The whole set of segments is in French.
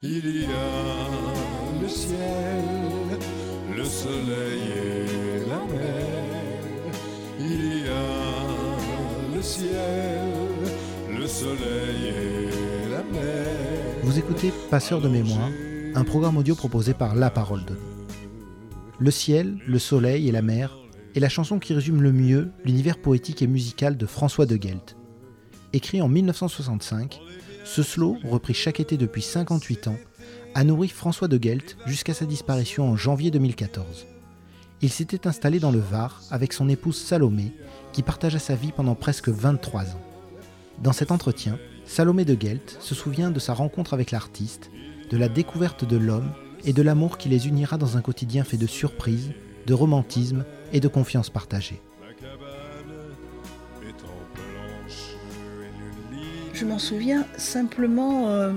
Il y a le ciel, le soleil et la mer. Il y a le ciel, le soleil et la mer. Vous écoutez Passeur de mémoire, un programme audio proposé par La Parole de Le ciel, le soleil et la mer est la chanson qui résume le mieux l'univers poétique et musical de François de Gelt. Écrit en 1965, ce slow, repris chaque été depuis 58 ans, a nourri François de Gelt jusqu'à sa disparition en janvier 2014. Il s'était installé dans le Var avec son épouse Salomé, qui partagea sa vie pendant presque 23 ans. Dans cet entretien, Salomé de Gelt se souvient de sa rencontre avec l'artiste, de la découverte de l'homme et de l'amour qui les unira dans un quotidien fait de surprises, de romantisme et de confiance partagée. Je m'en souviens simplement, euh,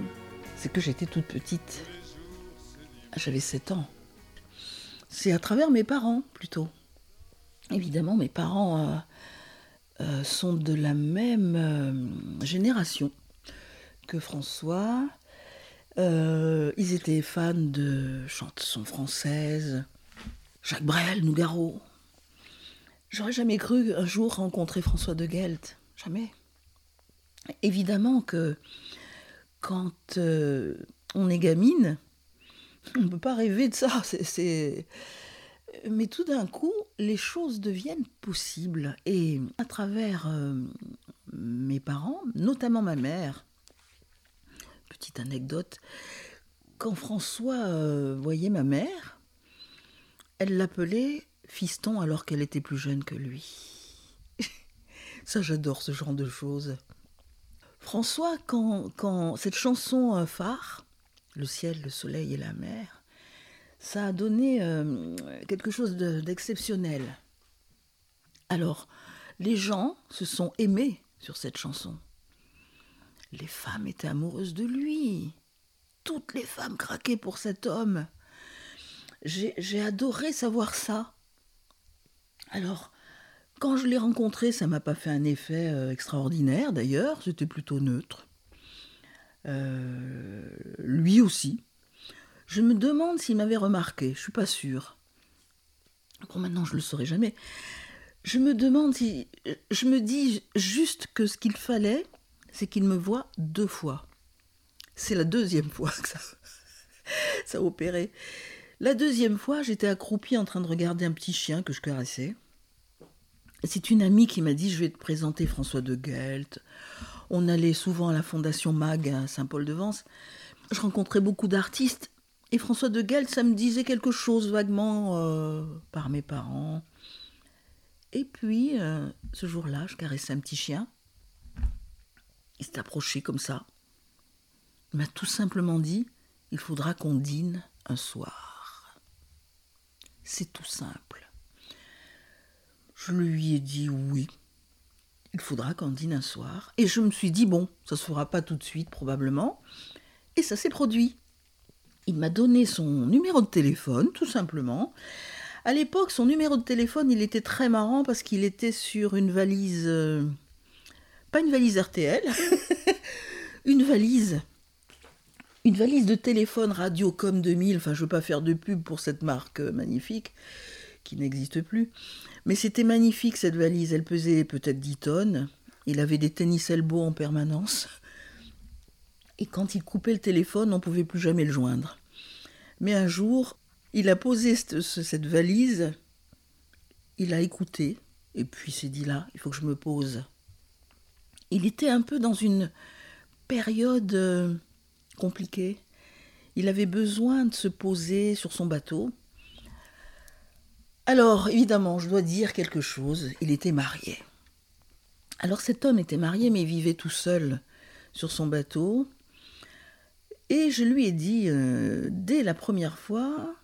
c'est que j'étais toute petite. J'avais 7 ans. C'est à travers mes parents plutôt. Évidemment, mes parents euh, euh, sont de la même génération que François. ils étaient fans de chansons françaises, Jacques Brel, Nougaro. J'aurais jamais cru un jour rencontrer François de Gelt. Jamais. Évidemment que quand euh, on est gamine, on ne peut pas rêver de ça. Mais tout d'un coup, les choses deviennent possibles. Et à travers euh, mes parents, notamment ma mère, petite anecdote, quand François euh, voyait ma mère, elle l'appelait fiston alors qu'elle était plus jeune que lui. ça, j'adore ce genre de choses. François, quand, cette chanson euh, phare, Le ciel, le soleil et la mer, ça a donné euh, quelque chose d'exceptionnel. Alors, les gens se sont aimés sur cette chanson. Les femmes étaient amoureuses de lui. Toutes les femmes craquaient pour cet homme. J'ai adoré savoir ça. Alors, quand je l'ai rencontré, ça m'a pas fait un effet euh, extraordinaire d'ailleurs, c'était plutôt neutre. Euh, lui aussi. Je me demande s'il m'avait remarqué, je suis pas sûre. Bon, maintenant je le saurai jamais. Je me demande si. Je me dis juste que ce qu'il fallait, c'est qu'il me voit deux fois. C'est la deuxième fois que ça, ça a opéré. La deuxième fois, j'étais accroupie en train de regarder un petit chien que je caressais. C'est une amie qui m'a dit je vais te présenter François de Gelt. On allait souvent à la Fondation Mag à Saint-Paul-de-Vence. Je rencontrais beaucoup d'artistes et François de Gelt, ça me disait quelque chose vaguement euh, par mes parents. Et puis, euh, ce jour-là, je caressais un petit chien. Il s'est approché comme ça. Il m'a tout simplement dit il faudra qu'on dîne un soir. C'est tout simple. Je lui ai dit oui. Il faudra qu'on dîne un soir. Et je me suis dit, bon, ça se fera pas tout de suite probablement. Et ça s'est produit. Il m'a donné son numéro de téléphone, tout simplement. À l'époque, son numéro de téléphone, il était très marrant parce qu'il était sur une valise. Euh, pas une valise RTL, une valise. Une valise de téléphone Radiocom 2000. Enfin, je ne veux pas faire de pub pour cette marque euh, magnifique qui n'existe plus. Mais c'était magnifique cette valise, elle pesait peut-être 10 tonnes. Il avait des tennis elbow en permanence. Et quand il coupait le téléphone, on ne pouvait plus jamais le joindre. Mais un jour, il a posé cette, valise, il a écouté, et puis s'est dit là, il faut que je me pose. Il était un peu dans une période euh, compliquée. Il avait besoin de se poser sur son bateau. Alors, évidemment, je dois dire quelque chose. Il était marié. Alors cet homme était marié, mais il vivait tout seul sur son bateau. Et je lui ai dit, euh, dès la première fois,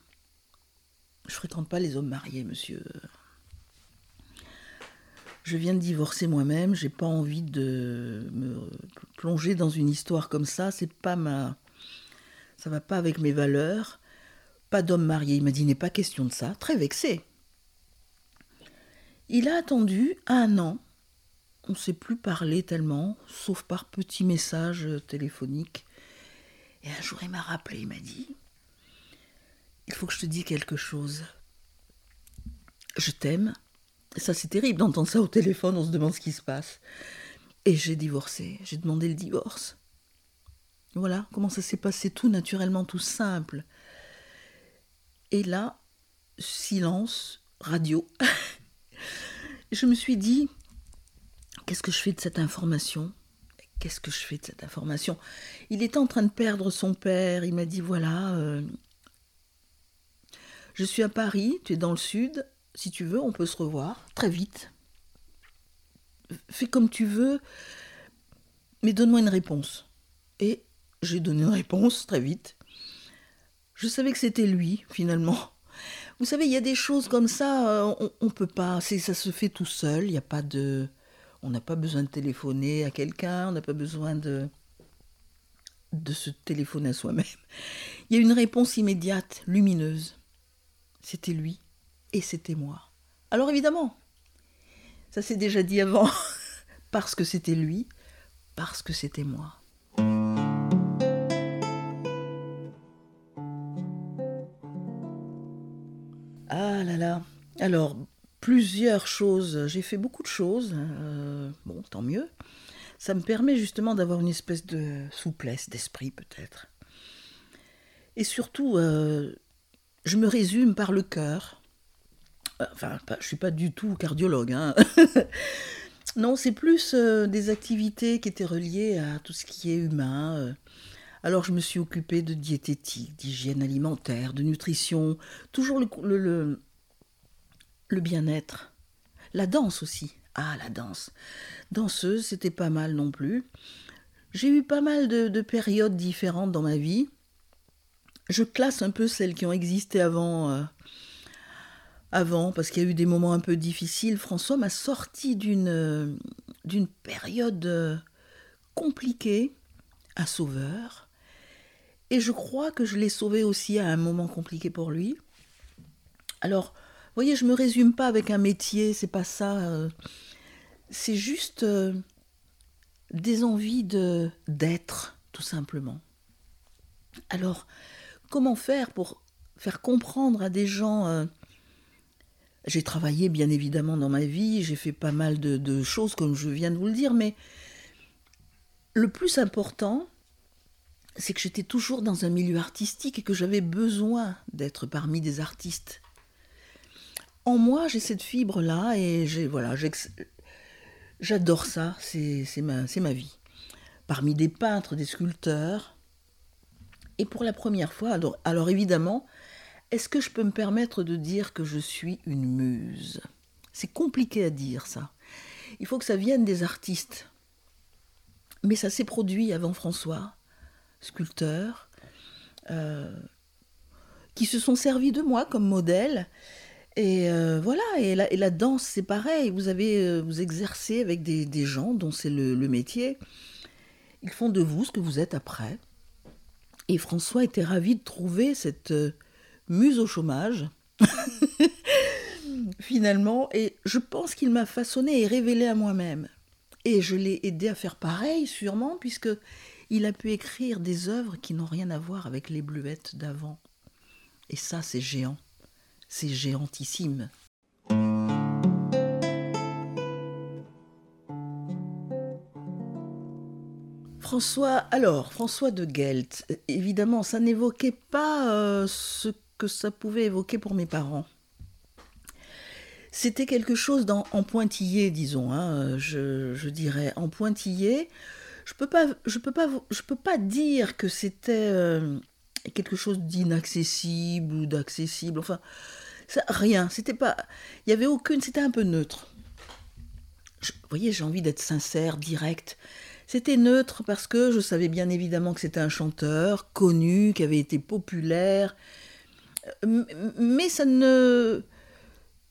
je fréquente pas les hommes mariés, monsieur. Je viens de divorcer moi-même, j'ai pas envie de me plonger dans une histoire comme ça, c'est pas ma ça va pas avec mes valeurs. Pas d'homme marié, il m'a dit n'est pas question de ça, très vexé. Il a attendu un an. On ne s'est plus parlé tellement, sauf par petits messages téléphoniques. Et un jour, il m'a rappelé, il m'a dit Il faut que je te dise quelque chose. Je t'aime. Ça, c'est terrible d'entendre ça au téléphone, on se demande ce qui se passe. Et j'ai divorcé, j'ai demandé le divorce. Voilà comment ça s'est passé, tout naturellement, tout simple. Et là, silence, radio. je me suis dit, qu'est-ce que je fais de cette information? Qu'est-ce que je fais de cette information? Il était en train de perdre son père. Il m'a dit, voilà, euh, je suis à Paris, tu es dans le sud. Si tu veux, on peut se revoir très vite. Fais comme tu veux, mais donne-moi une réponse. Et j'ai donné une réponse très vite. Je savais que c'était lui, finalement. Vous savez, il y a des choses comme ça, euh, on, ne peut pas, ça se fait tout seul, il n'y a pas de... On n'a pas besoin de téléphoner à quelqu'un, on n'a pas besoin de, de se téléphoner à soi-même. Il y a une réponse immédiate, lumineuse. C'était lui et c'était moi. Alors évidemment, ça s'est déjà dit avant, parce que c'était lui, parce que c'était moi. Ah. Alors, plusieurs choses. J'ai fait beaucoup de choses. Euh, bon, tant mieux. Ça me permet justement d'avoir une espèce de souplesse d'esprit, peut-être. Et surtout, euh, je me résume par le cœur. Euh, enfin, je suis pas du tout cardiologue. Hein. non, c'est plus des activités qui étaient reliées à tout ce qui est humain. Alors je me suis occupée de diététique, d'hygiène alimentaire, de nutrition, toujours le bien-être. La danse aussi. Ah, la danse. Danseuse, c'était pas mal non plus. J'ai eu pas mal de, périodes différentes dans ma vie. Je classe un peu celles qui ont existé avant. Euh, avant, parce qu'il y a eu des moments un peu difficiles. François m'a sorti d'une euh, d'une période euh, compliquée, un sauveur. Et je crois que je l'ai sauvé aussi à un moment compliqué pour lui. Alors, voyez, je me résume pas avec un métier, c'est pas ça. Euh, c'est juste euh, des envies de d'être, tout simplement. Alors, comment faire pour faire comprendre à des gens euh, J'ai travaillé bien évidemment dans ma vie, j'ai fait pas mal de, de choses comme je viens de vous le dire, mais le plus important, c'est que j'étais toujours dans un milieu artistique et que j'avais besoin d'être parmi des artistes en moi, j'ai cette fibre-là et j'ai, voilà, j'adore ça, c'est, ma, vie. Parmi des peintres, des sculpteurs. Et pour la première fois, alors, alors évidemment, est-ce que je peux me permettre de dire que je suis une muse? C'est compliqué à dire ça. Il faut que ça vienne des artistes. Mais ça s'est produit avant François, sculpteur, euh, qui se sont servis de moi comme modèle et euh, voilà, et la, danse, c'est pareil. Vous avez, euh, vous exercez avec des, gens dont c'est le, le, métier. Ils font de vous ce que vous êtes après. Et François était ravi de trouver cette euh, muse au chômage, finalement. Et je pense qu'il m'a façonné et révélé à moi-même. Et je l'ai aidé à faire pareil, sûrement, puisque il a pu écrire des œuvres qui n'ont rien à voir avec les bluettes d'avant. Et ça, c'est géant c'est géantissime. François, alors, François de Gelt, évidemment, ça n'évoquait pas euh, ce que ça pouvait évoquer pour mes parents. C'était quelque chose en pointillé, disons, hein, je, dirais, en pointillé. Je je peux pas dire que c'était euh, quelque chose d'inaccessible ou d'accessible. Enfin, rien. C'était pas. Il y avait aucune. C'était un peu neutre. vous voyez, j'ai envie d'être sincère, direct. C'était neutre parce que je savais bien évidemment que c'était un chanteur connu, qui avait été populaire. Mais ça ne.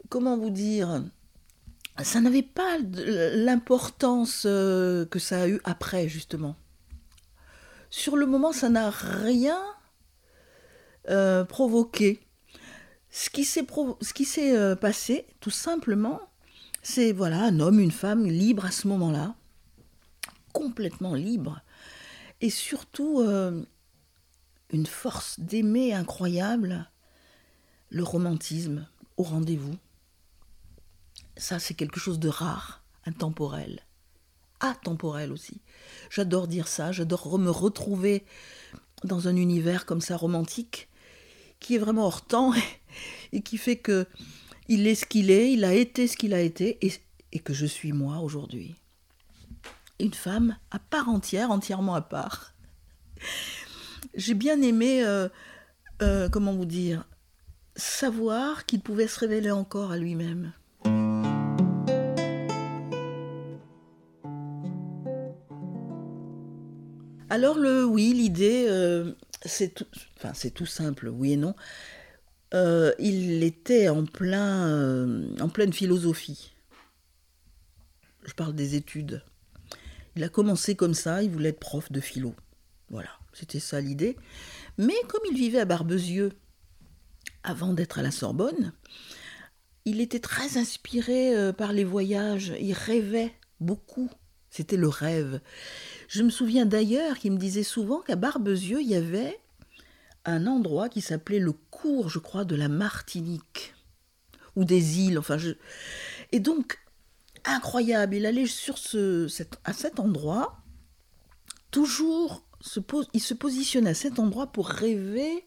Comment vous dire Ça n'avait pas l'importance euh, que ça a eu après, justement. Sur le moment, ça n'a rien euh, provoqué. Ce qui s'est, euh, passé, tout simplement, c'est voilà un homme, une femme libre à ce moment-là, complètement libre, et surtout, euh, une force d'aimer incroyable, le romantisme au rendez-vous. Ça, c'est quelque chose de rare, intemporel, atemporel aussi. J'adore dire ça, j'adore me retrouver dans un univers comme ça romantique, qui est vraiment hors temps et qui fait que il est ce qu'il est, il a été ce qu'il a été et, que je suis moi aujourd'hui. Une femme à part entière, entièrement à part. J'ai bien aimé, euh, euh, comment vous dire, savoir qu'il pouvait se révéler encore à lui-même. Alors le oui, l'idée, euh, c'est tout, simple, oui et non. Euh, il était en euh, en pleine philosophie. Je parle des études. Il a commencé comme ça, il voulait être prof de philo. Voilà, c'était ça l'idée. Mais comme il vivait à Barbezieux avant d'être à la Sorbonne, il était très inspiré par les voyages, il rêvait beaucoup. C'était le rêve. Je me souviens d'ailleurs qu'il me disait souvent qu'à Barbezieux, il y avait un endroit qui s'appelait le cours, je crois, de la Martinique, ou des îles, enfin. Je... Et donc, incroyable, il allait sur ce, à cet endroit, toujours, il se positionne à cet endroit pour rêver,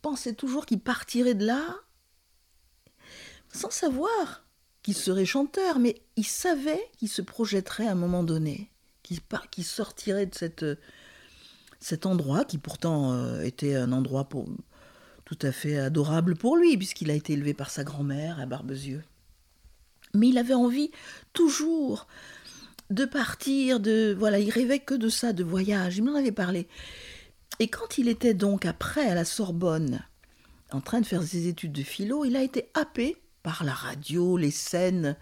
pensait toujours qu'il partirait de là, sans savoir qu'il serait chanteur, mais il savait qu'il se projetterait à un moment donné qui, sortirait de cet endroit, qui pourtant euh, était un endroit tout à fait adorable pour lui, puisqu'il a été élevé par sa grand-mère à Barbezieux. Mais il avait envie toujours de partir, de voilà, il rêvait que de ça, de voyage. Il m'en avait parlé. Et quand il était donc après à la Sorbonne, en train de faire ses études de philo, il a été happé par la radio, les scènes.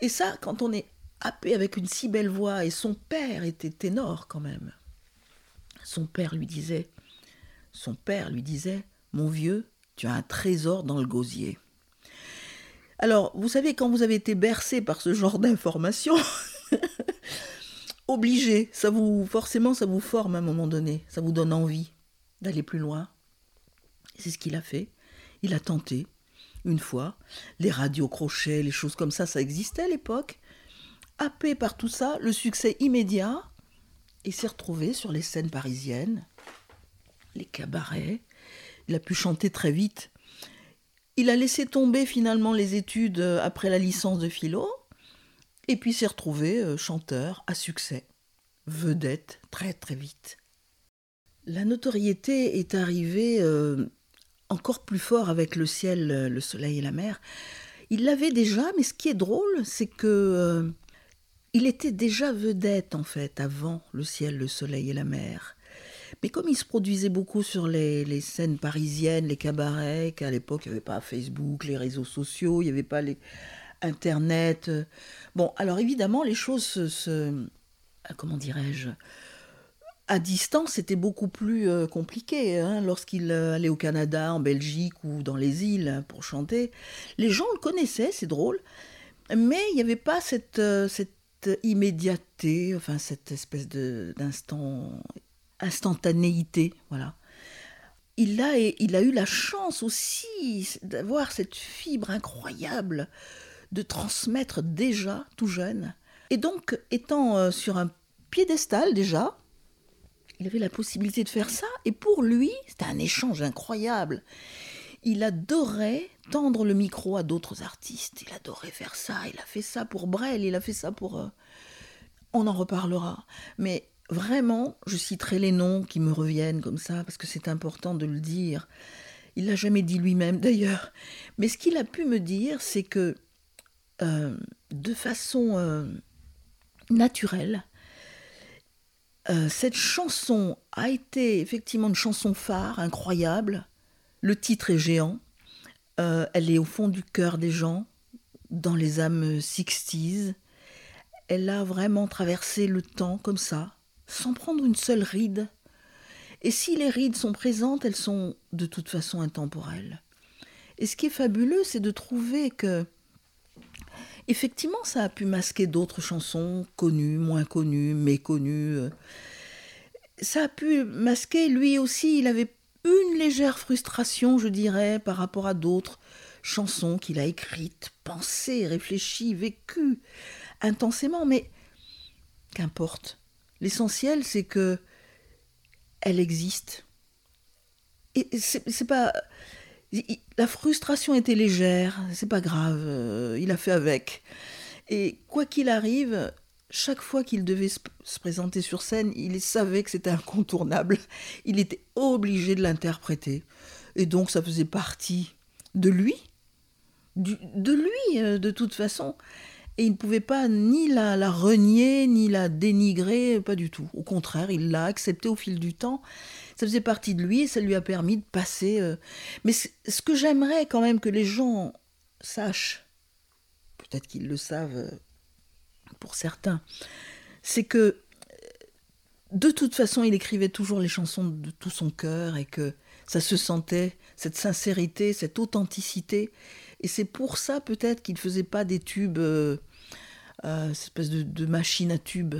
Et ça, quand on est happé avec une si belle voix, et son père était ténor quand même. Son père lui disait, son père lui disait, mon vieux, tu as un trésor dans le gosier. Alors, vous savez, quand vous avez été bercé par ce genre d'informations, obligé, ça vous, forcément, ça vous forme à un moment donné, ça vous donne envie d'aller plus loin. C'est ce qu'il a fait. Il a tenté, une fois. Les radios crochets, les choses comme ça, ça existait à l'époque happé par tout ça, le succès immédiat, il s'est retrouvé sur les scènes parisiennes, les cabarets. Il a pu chanter très vite. Il a laissé tomber finalement les études euh, après la licence de philo, et puis s'est retrouvé euh, chanteur à succès, vedette très très vite. La notoriété est arrivée euh, encore plus fort avec le ciel, le soleil et la mer. Il l'avait déjà, mais ce qui est drôle, c'est que il était déjà vedette en fait avant le ciel, le soleil et la mer. Mais comme il se produisait beaucoup sur les, scènes parisiennes, les cabarets, qu'à l'époque il n'y avait pas Facebook, les réseaux sociaux, il n'y avait pas les Internet. Euh, bon, alors évidemment les choses se, euh, comment dirais-je, à distance, c'était beaucoup plus euh, compliqué. Hein, lorsqu'il allait au Canada, en Belgique ou dans les îles pour chanter, les gens le connaissaient, c'est drôle, mais il n'y avait pas cette, cette immédiateté, enfin cette espèce d'instant, instantanéité, voilà. Il a, il a eu la chance aussi d'avoir cette fibre incroyable de transmettre déjà tout jeune. Et donc, étant euh, sur un piédestal déjà, il avait la possibilité de faire ça. Et pour lui, c'était un échange incroyable il adorait tendre le micro à d'autres artistes. Il adorait faire ça. Il a fait ça pour Brel, il a fait ça pour... Euh, on en reparlera. Mais vraiment, je citerai les noms qui me reviennent comme ça, parce que c'est important de le dire. Il l'a jamais dit lui-même d'ailleurs. Mais ce qu'il a pu me dire, c'est que euh, de façon euh, naturelle, cette chanson a été effectivement une chanson phare, incroyable, le titre est géant. Euh, elle est au fond du cœur des gens, dans les âmes sixties. Elle a vraiment traversé le temps comme ça, sans prendre une seule ride. Et si les rides sont présentes, elles sont de toute façon intemporelles. Et ce qui est fabuleux, c'est de trouver que, effectivement, ça a pu masquer d'autres chansons connues, moins connues, méconnues. ça a pu masquer, lui aussi, il avait une légère frustration, je dirais, par rapport à d'autres chansons qu'il a écrites, pensées, réfléchies, vécues intensément, mais qu'importe. L'essentiel, c'est que elle existe. Et c'est pas. La frustration était légère, c'est pas grave, euh, il a fait avec. Et quoi qu'il arrive, chaque fois qu'il devait se présenter sur scène, il savait que c'était incontournable. Il était obligé de l'interpréter. Et donc ça faisait partie de lui, de lui euh, de toute façon. Et il ne pouvait pas ni la, la, renier, ni la dénigrer, pas du tout. Au contraire, il l'a accepté au fil du temps. Ça faisait partie de lui et ça lui a permis de passer. Euh. Mais ce que j'aimerais quand même que les gens sachent, peut-être qu'ils le savent euh, pour certains, c'est que de toute façon, il écrivait toujours les chansons de tout son cœur et que ça se sentait, cette sincérité, cette authenticité. Et c'est pour ça peut-être qu'il ne faisait pas des tubes, euh, euh, cette espèce de, machine à tubes.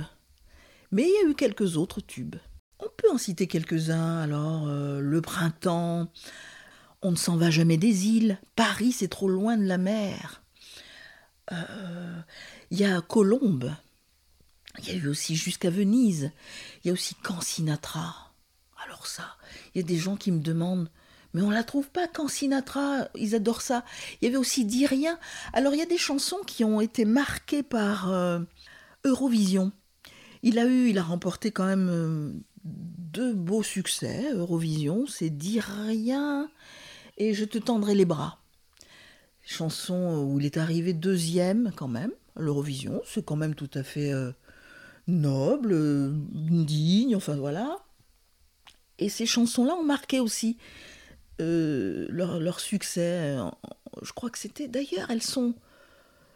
Mais il y a eu quelques autres tubes. On peut en citer quelques-uns. Alors, euh, Le printemps, On ne s'en va jamais des îles, Paris c'est trop loin de la mer. Il y a Colombe. Il y a eu aussi Jusqu'à Venise. Il y a aussi Quand Sinatra. Alors ça, il y a des gens qui me demandent mais on la trouve pas quand Sinatra, ils adorent ça. Il y avait aussi Dis rien. Alors il y a des chansons qui ont été marquées par euh, Eurovision. Il a eu, il a remporté quand même euh, deux beaux succès. Eurovision, c'est Dis rien et Je te tendrai les bras. Chanson où il est arrivé deuxième quand même. L'Eurovision, c'est quand même tout à fait euh, noble, digne, enfin voilà. Et ces chansons-là ont marqué aussi euh, leur, succès. Je crois que c'était d'ailleurs, elles sont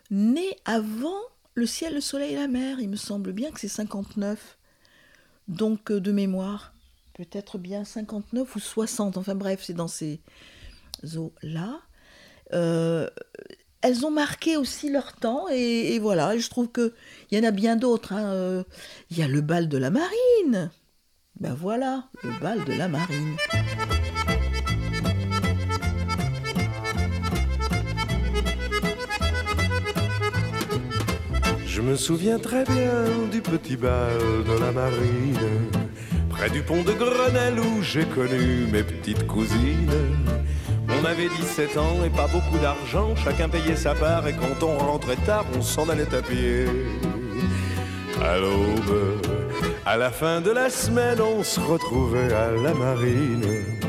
nées avant Le ciel, le soleil et la mer. Il me semble bien que c'est 59. Donc, euh, de mémoire, peut-être bien 59 ou 60. Enfin bref, c'est dans ces eaux-là. Euh, elles ont marqué aussi leur temps et, voilà, je trouve qu'il y en a bien d'autres. Hein. Il y a le bal de la marine. Ben voilà, le bal de la marine. Je me souviens très bien du petit bal de la marine, près du pont de Grenelle où j'ai connu mes petites cousines. On avait 17 ans et pas beaucoup d'argent, chacun payait sa part et quand on rentrait tard, on s'en allait à pied. À l'aube, à la fin de la semaine, on se retrouvait à la marine.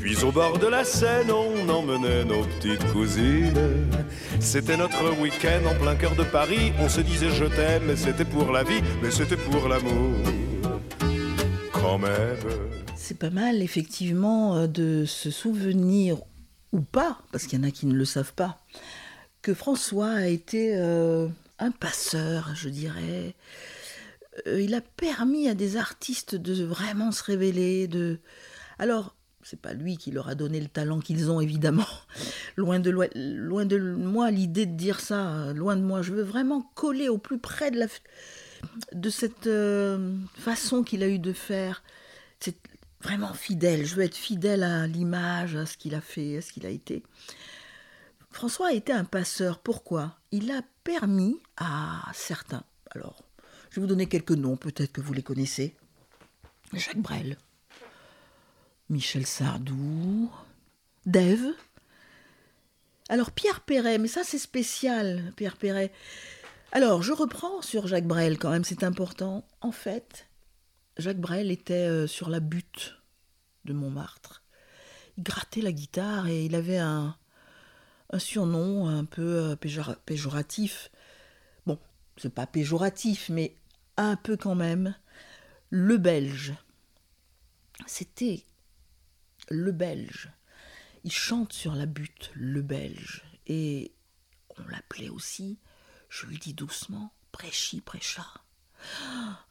Puis au bord de la Seine, on emmenait nos petites cousines. C'était notre week-end en plein cœur de Paris. On se disait je t'aime, mais c'était pour la vie, mais c'était pour l'amour. Quand même. C'est pas mal, effectivement, euh, de se souvenir, ou pas, parce qu'il y en a qui ne le savent pas, que François a été euh, un passeur, je dirais. Euh, il a permis à des artistes de vraiment se révéler, de. Alors, c'est pas lui qui leur a donné le talent qu'ils ont évidemment. loin de loin de moi l'idée de dire ça, loin de moi. Je veux vraiment coller au plus près de la de cette euh, façon qu'il a eu de faire. C'est vraiment fidèle. Je veux être fidèle à l'image, à ce qu'il a fait, à ce qu'il a été. François a été un passeur. Pourquoi? Il a permis à certains. Alors, je vais vous donner quelques noms. Peut-être que vous les connaissez. Jacques Brel. Michel Sardou, Dave. Alors Pierre Perret, mais ça c'est spécial, Pierre Perret. Alors je reprends sur Jacques Brel quand même, c'est important. En fait, Jacques Brel était euh, sur la butte de Montmartre. Il grattait la guitare et il avait un, surnom un peu euh, péjoratif. Bon, c'est pas péjoratif, mais un peu quand même. Le Belge. C'était le Belge. Il chante sur la butte, le Belge. Et on l'appelait aussi, je le dis doucement, Préchi Précha.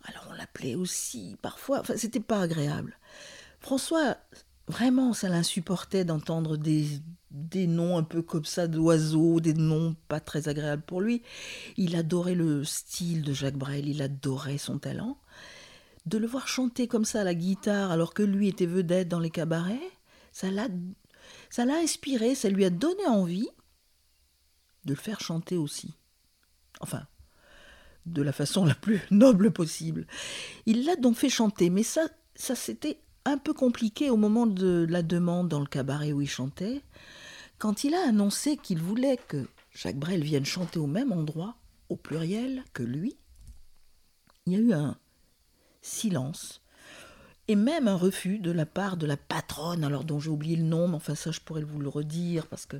Alors on l'appelait aussi parfois, enfin c'était pas agréable. François, vraiment ça l'insupportait d'entendre des, des noms un peu comme ça d'oiseaux, des noms pas très agréables pour lui. Il adorait le style de Jacques Brel, il adorait son talent. De le voir chanter comme ça à la guitare alors que lui était vedette dans les cabarets, ça l'a, inspiré, ça lui a donné envie de le faire chanter aussi. Enfin, de la façon la plus noble possible. Il l'a donc fait chanter, mais ça, ça c'était un peu compliqué au moment de la demande dans le cabaret où il chantait, quand il a annoncé qu'il voulait que Jacques Brel vienne chanter au même endroit, au pluriel, que lui. Il y a eu un silence et même un refus de la part de la patronne, alors dont j'ai oublié le nom, mais enfin ça je pourrais vous le redire parce que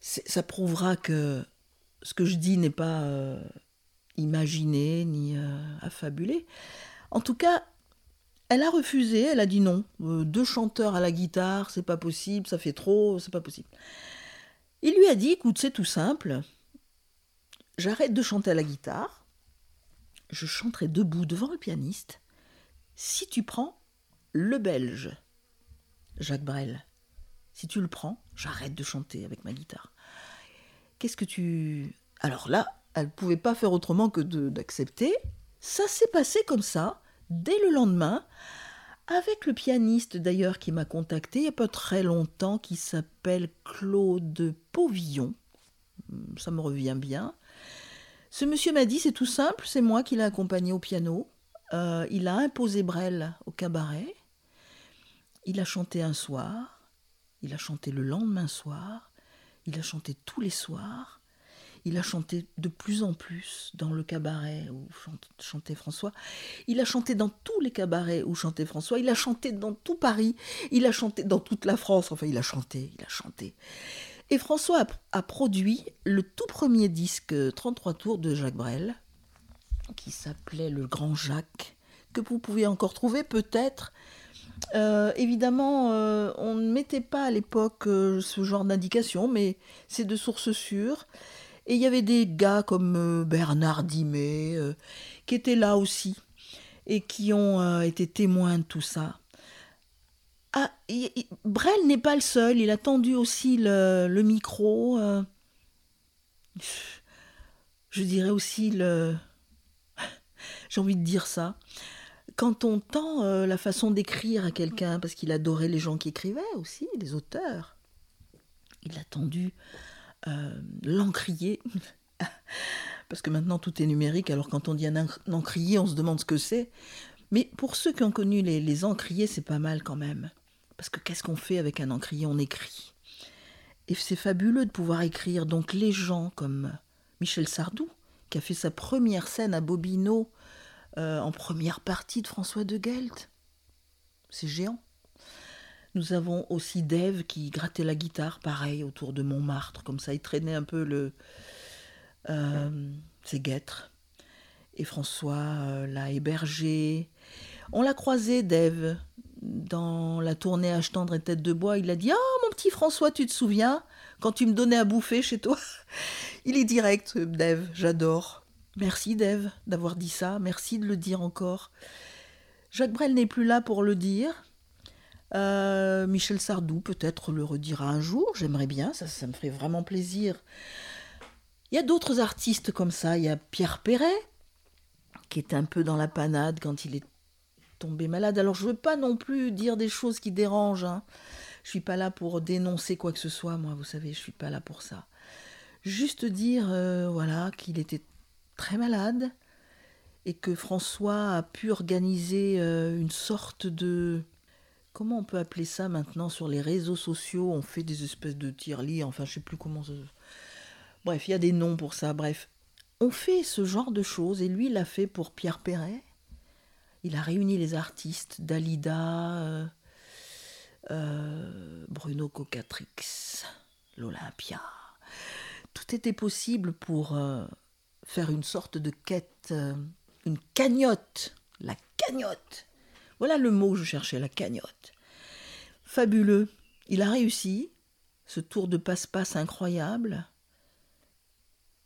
ça prouvera que ce que je dis n'est pas euh, imaginé ni euh, affabulé. En tout cas, elle a refusé, elle a dit non. Euh, deux chanteurs à la guitare, c'est pas possible, ça fait trop, c'est pas possible. Il lui a dit écoute, c'est tout simple. J'arrête de chanter à la guitare. Je chanterai debout devant le pianiste. Si tu prends le belge, Jacques Brel, si tu le prends, j'arrête de chanter avec ma guitare. Qu'est-ce que tu. Alors là, elle ne pouvait pas faire autrement que d'accepter. Ça s'est passé comme ça, dès le lendemain, avec le pianiste d'ailleurs qui m'a contacté il n'y a pas très longtemps, qui s'appelle Claude Pauvillon. Ça me revient bien. Ce monsieur m'a dit c'est tout simple, c'est moi qui l'ai accompagné au piano. Euh, il a imposé Brel au cabaret. Il a chanté un soir, il a chanté le lendemain soir, il a chanté tous les soirs. Il a chanté de plus en plus dans le cabaret où chantait François. Il a chanté dans tous les cabarets où chantait François. Il a chanté dans tout Paris. Il a chanté dans toute la France. Enfin, il a chanté, il a chanté. Et François a, produit le tout premier disque 33 tours de Jacques Brel, qui s'appelait Le Grand Jacques, que vous pouvez encore trouver peut-être. Euh, évidemment, euh, on ne mettait pas à l'époque euh, ce genre d'indication, mais c'est de sources sûres. Et il y avait des gars comme Bernard Dimet qui étaient là aussi et qui ont été témoins de tout ça. Ah, Brel n'est pas le seul, il a tendu aussi le, micro. je dirais aussi le. J'ai envie de dire ça. Quand on tend la façon d'écrire à quelqu'un, parce qu'il adorait les gens qui écrivaient aussi, les auteurs, il a tendu euh, l'encrier. Parce que maintenant tout est numérique, alors quand on dit un encrier, on se demande ce que c'est. Mais pour ceux qui ont connu les encriers, c'est pas mal quand même. Parce que qu'est-ce qu'on fait avec un encrier? On écrit. Et c'est fabuleux de pouvoir écrire. Donc les gens comme Michel Sardou, qui a fait sa première scène à Bobino euh, en première partie de François de Gelt. C'est géant. Nous avons aussi Dave qui grattait la guitare, pareil, autour de Montmartre, comme ça, il traînait un peu le, euh, ses guêtres. Et François euh, l'a hébergé. On l'a croisé, Dave, dans la tournée H tendre et tête de bois. Il a dit Ah, mon petit François, tu te souviens quand tu me donnais à bouffer chez toi? Il est direct, Dave, j'adore. Merci, Dave, d'avoir dit ça. Merci de le dire encore. Jacques Brel n'est plus là pour le dire. Euh, Michel Sardou peut-être le redira un jour, j'aimerais bien, ça, ça me ferait vraiment plaisir. Il y a d'autres artistes comme ça, il y a Pierre Perret, qui est un peu dans la panade quand il est tombé malade. Alors je veux pas non plus dire des choses qui dérangent. Hein. Je suis pas là pour dénoncer quoi que ce soit, moi, vous savez, je suis pas là pour ça. Juste dire, euh, voilà, qu'il était très malade et que François a pu organiser euh, une sorte de comment on peut appeler ça maintenant sur les réseaux sociaux? On fait des espèces de tir-lits, enfin je sais plus comment ça... Bref, il y a des noms pour ça, bref. On fait ce genre de choses et lui l'a fait pour Pierre Perret. Il a réuni les artistes Dalida, euh, euh, Bruno Cocatrix, l'Olympia. Tout était possible pour euh, faire une sorte de quête, une cagnotte, la cagnotte voilà le mot je cherchais, la cagnotte. Fabuleux. Il a réussi, ce tour de passe-passe incroyable.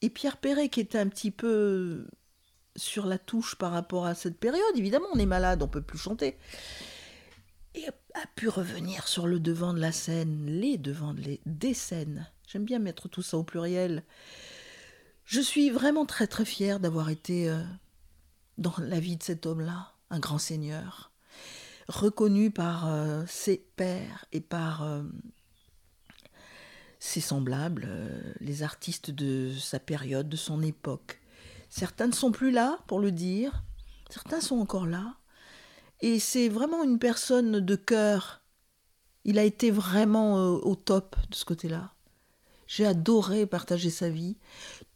Et Pierre Perret, qui était un petit peu sur la touche par rapport à cette période, évidemment, on est malade, on peut plus chanter, et a pu revenir sur le devant de la scène, les devants de des scènes. J'aime bien mettre tout ça au pluriel. Je suis vraiment très très fière d'avoir été euh, dans la vie de cet homme-là un grand seigneur, reconnu par euh, ses pairs et par euh, ses semblables, les artistes de sa période, de son époque. Certains ne sont plus là pour le dire, certains sont encore là. Et c'est vraiment une personne de cœur. Il a été vraiment au top de ce côté-là. J'ai adoré partager sa vie.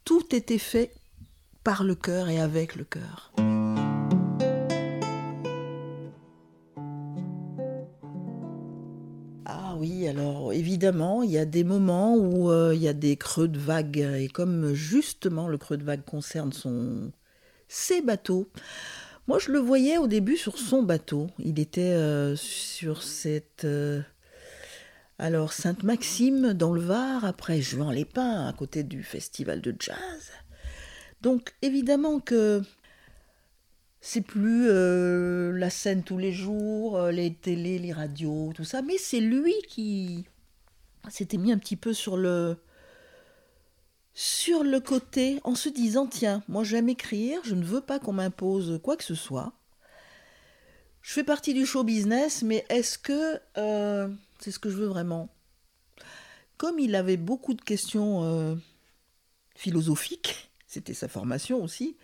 Tout était fait par le cœur et avec le cœur. Évidemment, il y a des moments où euh, il y a des creux de vague, et comme justement le creux de vague concerne son... ses bateaux, moi je le voyais au début sur son bateau. Il était euh, sur cette... Euh, alors Sainte-Maxime dans le Var, après Juan-les-Pins, à côté du festival de jazz. Donc évidemment que c'est plus la scène tous les jours, les télés, les radios, tout ça, mais c'est lui qui s'était mis un petit peu sur le sur le côté en se disant tiens, moi j'aime écrire, je ne veux pas qu'on m'impose quoi que ce soit. Je fais partie du show business, mais est-ce que euh, c'est ce que je veux vraiment Comme il avait beaucoup de questions philosophiques, c'était sa formation aussi.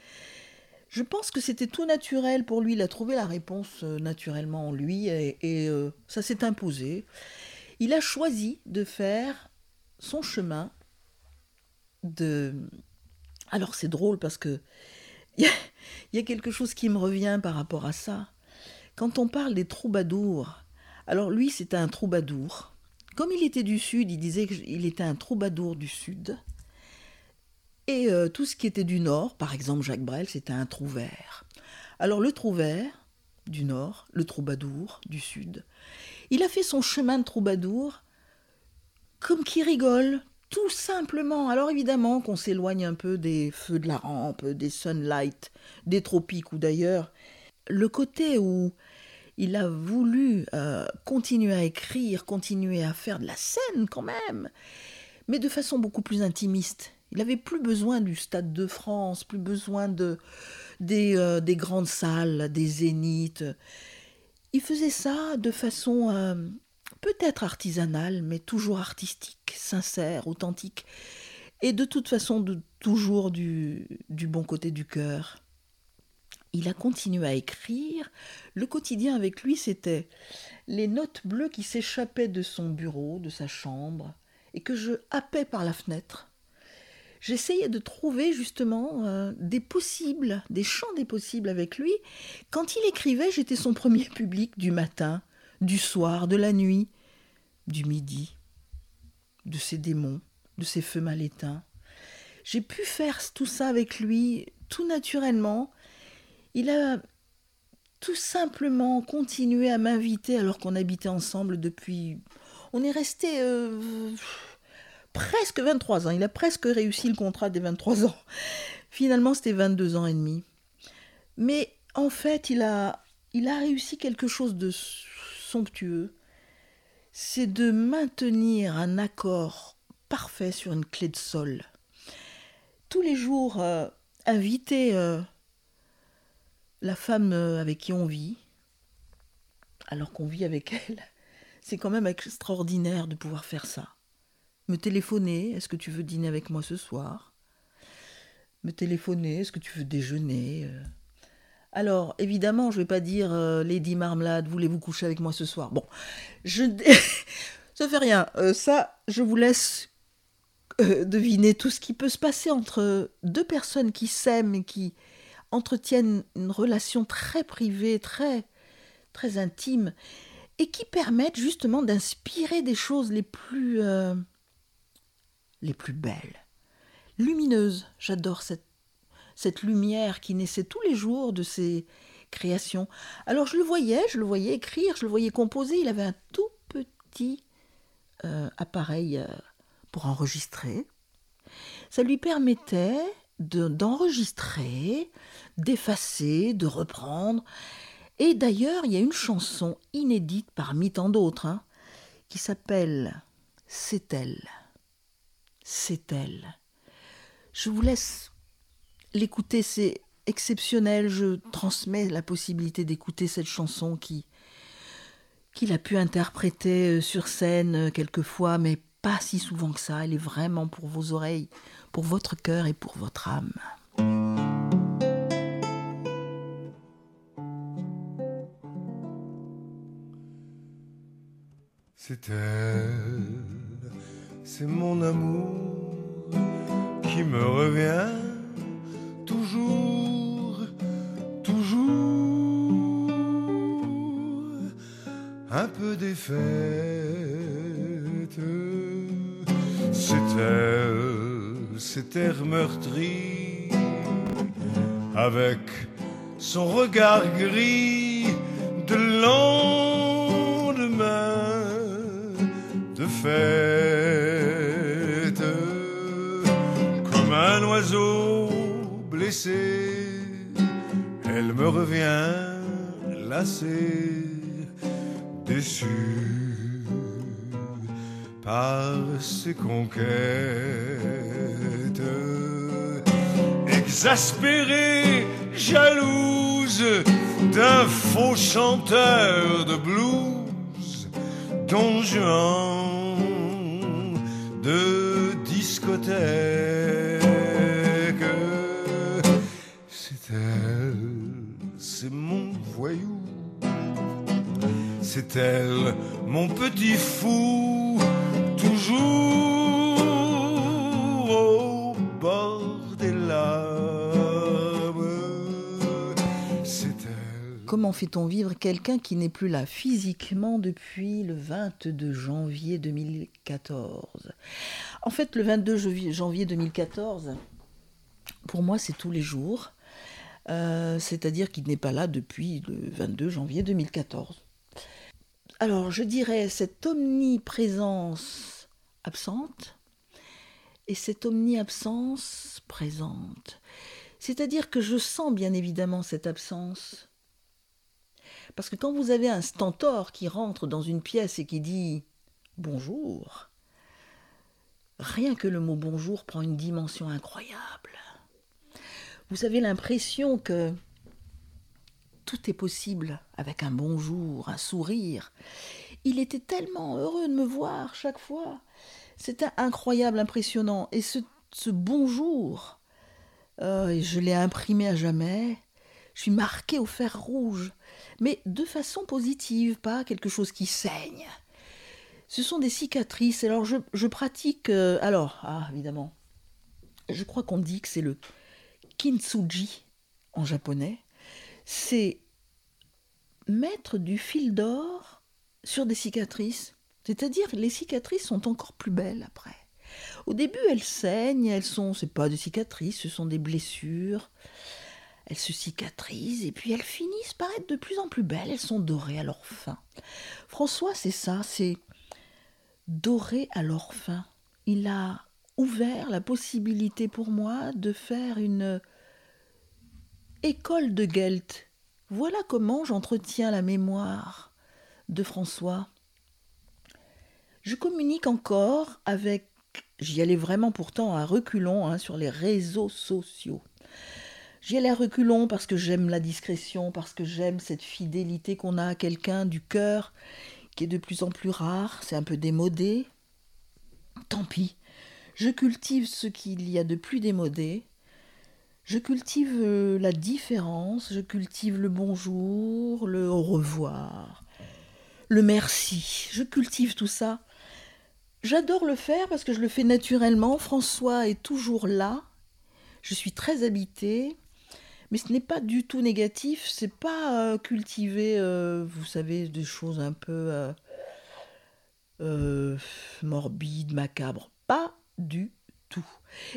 Je pense que c'était tout naturel pour lui. Il a trouvé la réponse euh, naturellement en lui et, euh, ça s'est imposé. Il a choisi de faire son chemin de. Alors c'est drôle parce que il y, a quelque chose qui me revient par rapport à ça. Quand on parle des troubadours, alors lui c'était un troubadour. Comme il était du sud, il disait qu'il était un troubadour du sud. Et euh, tout ce qui était du nord, par exemple Jacques Brel, c'était un trouvère. Alors le trouvère du nord, le troubadour du sud, il a fait son chemin de troubadour comme qui rigole, tout simplement. Alors évidemment qu'on s'éloigne un peu des feux de la rampe, des sunlight, des tropiques ou d'ailleurs, le côté où il a voulu euh, continuer à écrire, continuer à faire de la scène quand même, mais de façon beaucoup plus intimiste. Il n'avait plus besoin du Stade de France, plus besoin de, des, euh, des grandes salles, des zéniths. Il faisait ça de façon euh, peut-être artisanale, mais toujours artistique, sincère, authentique, et de toute façon toujours du, du bon côté du cœur. Il a continué à écrire. Le quotidien avec lui, c'était les notes bleues qui s'échappaient de son bureau, de sa chambre, et que je happais par la fenêtre j'essayais de trouver justement euh, des possibles, des champs des possibles avec lui. Quand il écrivait, j'étais son premier public du matin, du soir, de la nuit, du midi, de ses démons, de ses feux mal éteints. J'ai pu faire tout ça avec lui tout naturellement. Il a tout simplement continué à m'inviter alors qu'on habitait ensemble depuis... On est resté... Euh, presque 23 ans. Il a presque réussi le contrat des 23 ans. Finalement, c'était 22 ans et demi. Mais en fait, il a, il a réussi quelque chose de somptueux. C'est de maintenir un accord parfait sur une clé de sol. Tous les jours, euh, inviter euh, la femme euh, avec qui on vit, alors qu'on vit avec elle, c'est quand même extraordinaire de pouvoir faire ça me téléphoner, est-ce que tu veux dîner avec moi ce soir? Me téléphoner, est-ce que tu veux déjeuner euh? Alors, évidemment, je ne vais pas dire euh, Lady Marmelade, voulez-vous coucher avec moi ce soir? Bon, je ça fait rien. Euh, ça, je vous laisse deviner tout ce qui peut se passer entre deux personnes qui s'aiment et qui entretiennent une relation très privée, très très intime et qui permettent justement d'inspirer des choses les plus les plus belles. Lumineuses, j'adore cette, lumière qui naissait tous les jours de ses créations. Alors je le voyais, je le voyais écrire, je le voyais composer, il avait un tout petit euh, appareil euh, pour enregistrer. Ça lui permettait d'enregistrer, d'effacer, de reprendre. Et d'ailleurs, il y a une chanson inédite parmi tant d'autres hein, qui s'appelle C'est elle c'est elle. Je vous laisse l'écouter, c'est exceptionnel. Je transmets la possibilité d'écouter cette chanson qui qu'il a pu interpréter euh, sur scène euh, quelquefois, mais pas si souvent que ça. Elle est vraiment pour vos oreilles, pour votre cœur et pour votre âme. C'est elle, c'est mon amour qui me revient toujours, toujours, un peu défaite. C'est elle, cet air meurtri, avec son regard gris de lendemain me revient lassée, déçue par ses conquêtes, exaspérée, jalouse d'un faux chanteur de blues, don Juan elle, mon petit fou, toujours au bord des larmes. C'est elle. Comment fait-on vivre quelqu'un qui n'est plus là physiquement depuis le 22 janvier 2014 En fait, le 22 janvier- janvier 2014, pour moi, c'est tous les jours. Euh, C'est-à-dire qu'il n'est pas là depuis le 22 janvier 2014. Alors, je dirais cette omniprésence absente et cette omniabsence présente. C'est-à-dire que je sens bien évidemment cette absence. Parce que quand vous avez un stentor qui rentre dans une pièce et qui dit bonjour, rien que le mot bonjour prend une dimension incroyable. Vous avez l'impression que tout est possible avec un bonjour, un sourire. Il était tellement heureux de me voir chaque fois. C'était incroyable, impressionnant. Et ce, bonjour, euh, je l'ai imprimé à jamais. Je suis marquée au fer rouge, mais de façon positive, pas quelque chose qui saigne. Ce sont des cicatrices. Alors je, je pratique. euh, alors, ah, évidemment, je crois qu'on dit que c'est le kintsugi en japonais. C'est mettre du fil d'or sur des cicatrices. C'est-à-dire les cicatrices sont encore plus belles après. Au début, elles saignent, elles sont, c'est pas des cicatrices, ce sont des blessures. Elles se cicatrisent et puis elles finissent par être de plus en plus belles. Elles sont dorées à leur fin. François, c'est ça, c'est doré à leur fin. Il a ouvert la possibilité pour moi de faire une école de Gelt. Voilà comment j'entretiens la mémoire de François. Je communique encore avec, j'y allais vraiment pourtant à reculons hein, sur les réseaux sociaux. J'y allais à reculons parce que j'aime la discrétion, parce que j'aime cette fidélité qu'on a à quelqu'un du cœur, qui est de plus en plus rare, c'est un peu démodé. Tant pis, je cultive ce qu'il y a de plus démodé. Je cultive euh, la différence, je cultive le bonjour, le au revoir, le merci. Je cultive tout ça. J'adore le faire parce que je le fais naturellement. François est toujours là. Je suis très habitée. Mais ce n'est pas du tout négatif. C'est pas euh, cultiver, euh, vous savez, des choses un peu morbides, macabres. Pas du tout.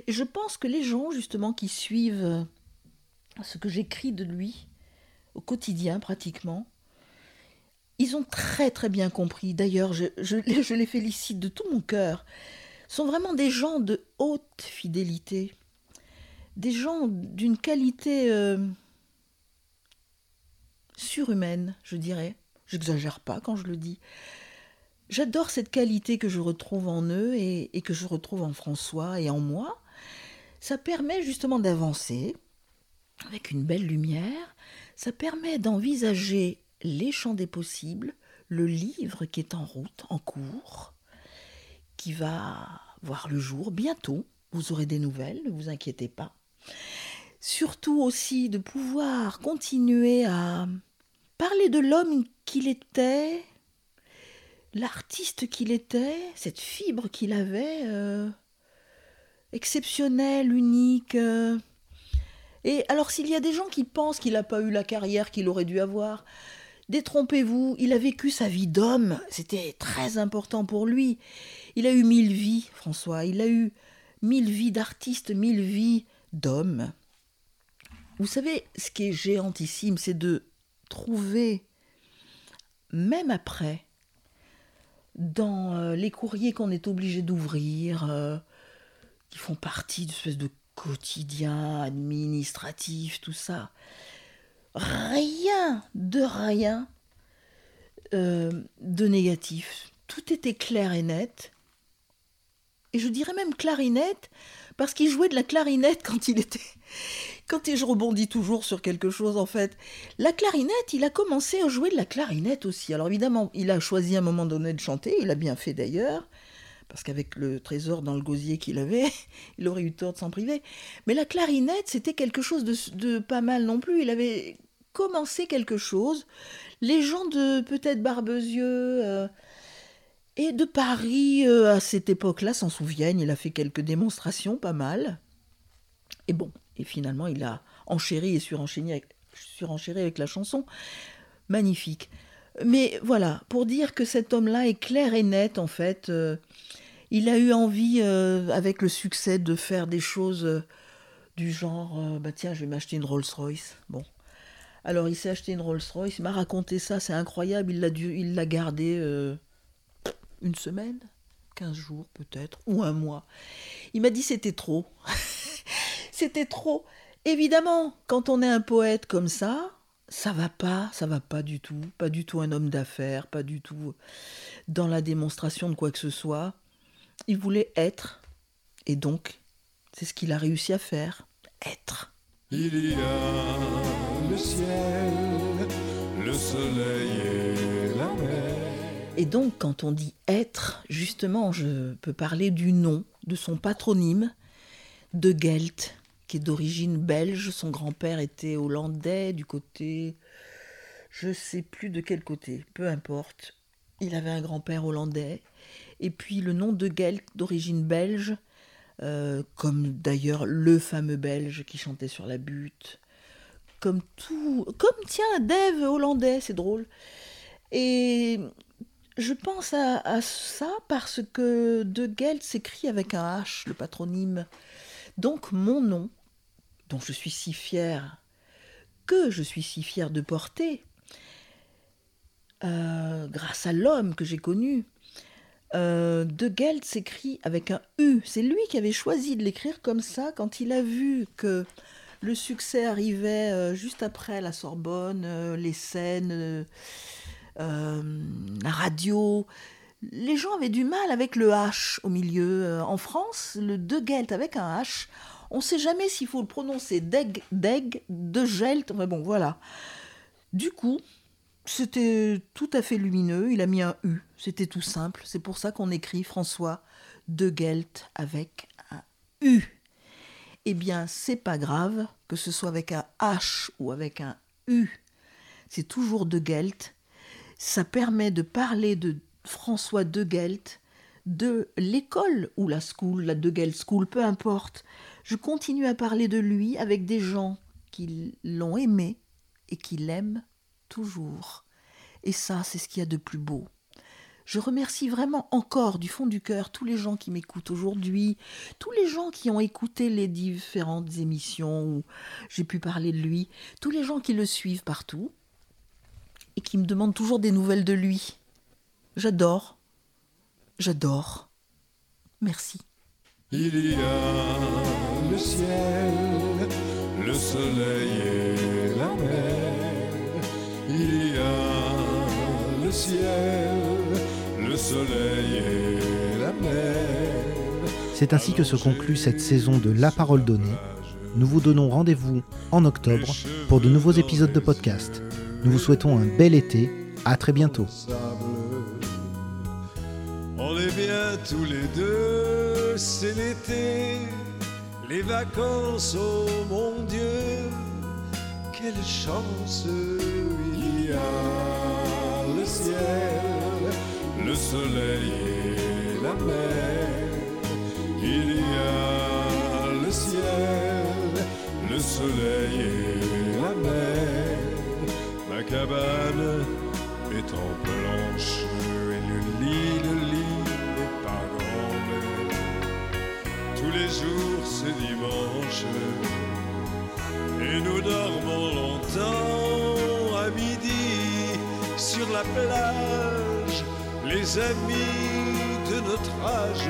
Et je pense que les gens, justement, qui suivent euh, ce que j'écris de lui au quotidien, pratiquement, ils ont très très bien compris. D'ailleurs, je, les félicite de tout mon cœur. Ce sont vraiment des gens de haute fidélité. Des gens d'une qualité euh, surhumaine, je dirais. J'exagère pas quand je le dis. J'adore cette qualité que je retrouve en eux et, que je retrouve en François et en moi. Ça permet justement d'avancer, avec une belle lumière. Ça permet d'envisager les champs des possibles, le livre qui est en route, en cours, qui va voir le jour bientôt. Vous aurez des nouvelles, ne vous inquiétez pas. Surtout aussi de pouvoir continuer à parler de l'homme qu'il était, l'artiste qu'il était, cette fibre qu'il avait, euh, exceptionnelle, unique. Euh. Et alors s'il y a des gens qui pensent qu'il n'a pas eu la carrière qu'il aurait dû avoir, détrompez-vous, il a vécu sa vie d'homme, c'était très important pour lui. Il a eu mille vies, François, il a eu mille vies d'artiste, mille vies d'homme. Vous savez, ce qui est géantissime, c'est de trouver, même après, dans euh, les courriers qu'on est obligé d'ouvrir, euh, qui font partie d'une espèce de quotidien administratif, tout ça, rien de rien euh, de négatif. Tout était clair et net. Et je dirais même clarinette, parce qu'il jouait de la clarinette quand il était, quand je rebondis toujours sur quelque chose en fait, la clarinette, il a commencé à jouer de la clarinette aussi. Alors évidemment, il a choisi à un moment donné de chanter, il a bien fait d'ailleurs, parce qu'avec le trésor dans le gosier qu'il avait, il aurait eu tort de s'en priver. Mais la clarinette, c'était quelque chose de, pas mal non plus. Il avait commencé quelque chose. Les gens de peut-être Barbezieux euh, et de Paris euh, à cette époque-là s'en souviennent. Il a fait quelques démonstrations, pas mal. Et bon, et finalement, il a enchéri et surenchéri avec, la chanson. Magnifique. Mais voilà, pour dire que cet homme-là est clair et net, en fait, euh, il a eu envie, euh, avec le succès, de faire des choses du genre bah tiens, je vais m'acheter une Rolls-Royce. Bon. Alors, il s'est acheté une Rolls-Royce, il m'a raconté ça, c'est incroyable, il l'a, il l'a gardé une semaine, 15 jours peut-être, ou un mois. Il m'a dit c'était trop. C'était trop. Évidemment, quand on est un poète comme ça, ça va pas, ça va pas du tout, pas du tout un homme d'affaires, pas du tout dans la démonstration de quoi que ce soit. Il voulait être, et donc, c'est ce qu'il a réussi à faire, être. Il y a le ciel, le soleil et. Et donc, quand on dit être, justement, je peux parler du nom, de son patronyme, de Gelt qui est d'origine belge. Son grand-père était hollandais du côté. Je sais plus de quel côté, peu importe. Il avait un grand-père hollandais. Et puis le nom de Gelt d'origine belge, euh, comme d'ailleurs le fameux belge qui chantait sur la butte. Comme tout. Comme tiens, Dave hollandais, c'est drôle. Et je pense à, ça parce que De Gelt s'écrit avec un H, le patronyme. Donc mon nom, dont je suis si fière, que je suis si fière de porter, euh, grâce à l'homme que j'ai connu. Euh, de Gelt s'écrit avec un U. C'est lui qui avait choisi de l'écrire comme ça quand il a vu que le succès arrivait euh, juste après la Sorbonne, les scènes, la radio. Les gens avaient du mal avec le H au milieu. En France, le De Gelt avec un H, on ne sait jamais s'il faut le prononcer deg, deg, de gelt. Mais bon, voilà. Du coup, c'était tout à fait lumineux. Il a mis un U. C'était tout simple. C'est pour ça qu'on écrit François de Gelt avec un U. Eh bien, c'est pas grave que ce soit avec un H ou avec un U. C'est toujours de Gelt. Ça permet de parler de François de Gelt, de l'école ou la school, la de Gelt School, peu importe je continue à parler de lui avec des gens qui l'ont aimé et qui l'aiment toujours. Et ça, c'est ce qu'il y a de plus beau. Je remercie vraiment encore du fond du cœur tous les gens qui m'écoutent aujourd'hui, tous les gens qui ont écouté les différentes émissions où j'ai pu parler de lui, tous les gens qui le suivent partout et qui me demandent toujours des nouvelles de lui. J'adore. J'adore. Merci. Il y a le ciel, le soleil et la mer. Il y a le ciel, le soleil et la mer. C'est ainsi que se conclut cette saison de La Parole donnée. nous vous donnons rendez-vous en octobre pour de nouveaux épisodes de podcast. Nous vous souhaitons un bel été. À très bientôt. On est bien tous les deux, c'est l'été, les vacances, oh mon Dieu, quelle chance il y a. Le ciel, le soleil et la mer, il y a le ciel, le soleil et la mer, cabane est en planche et le lit, le lit n'est pas grand tous les jours c'est dimanche et nous dormons longtemps à midi sur la plage. Les amis de notre âge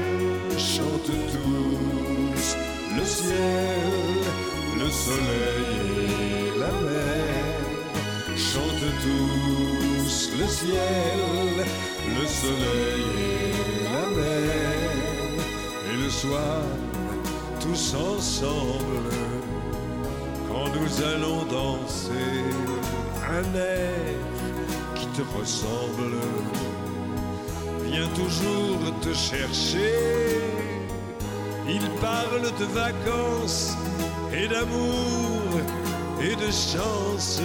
chantent tous le ciel, le soleil et la mer. Chantent tous le ciel, le soleil et la mer. Et le soir, tous ensemble, quand nous allons danser un air qui te ressemble, vient toujours te chercher. Il parle de vacances et d'amour et de chance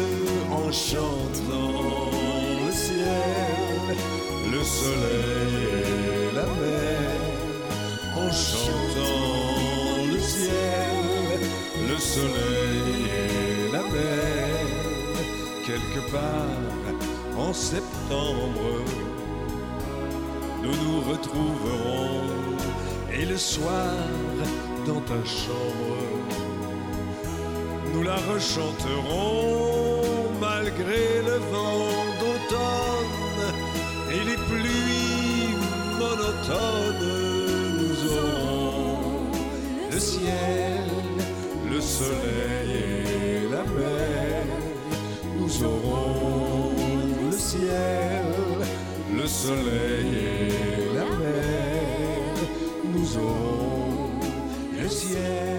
en chantant le ciel, le soleil et la mer, en chantant le ciel, le soleil et la mer, quelque part en septembre, nous nous retrouverons et le soir dans ta chambre nous la rechanterons malgré le vent d'automne et les pluies monotones. Nous aurons le ciel, le soleil et la mer. Nous aurons le ciel, le soleil et la mer. Nous aurons le ciel.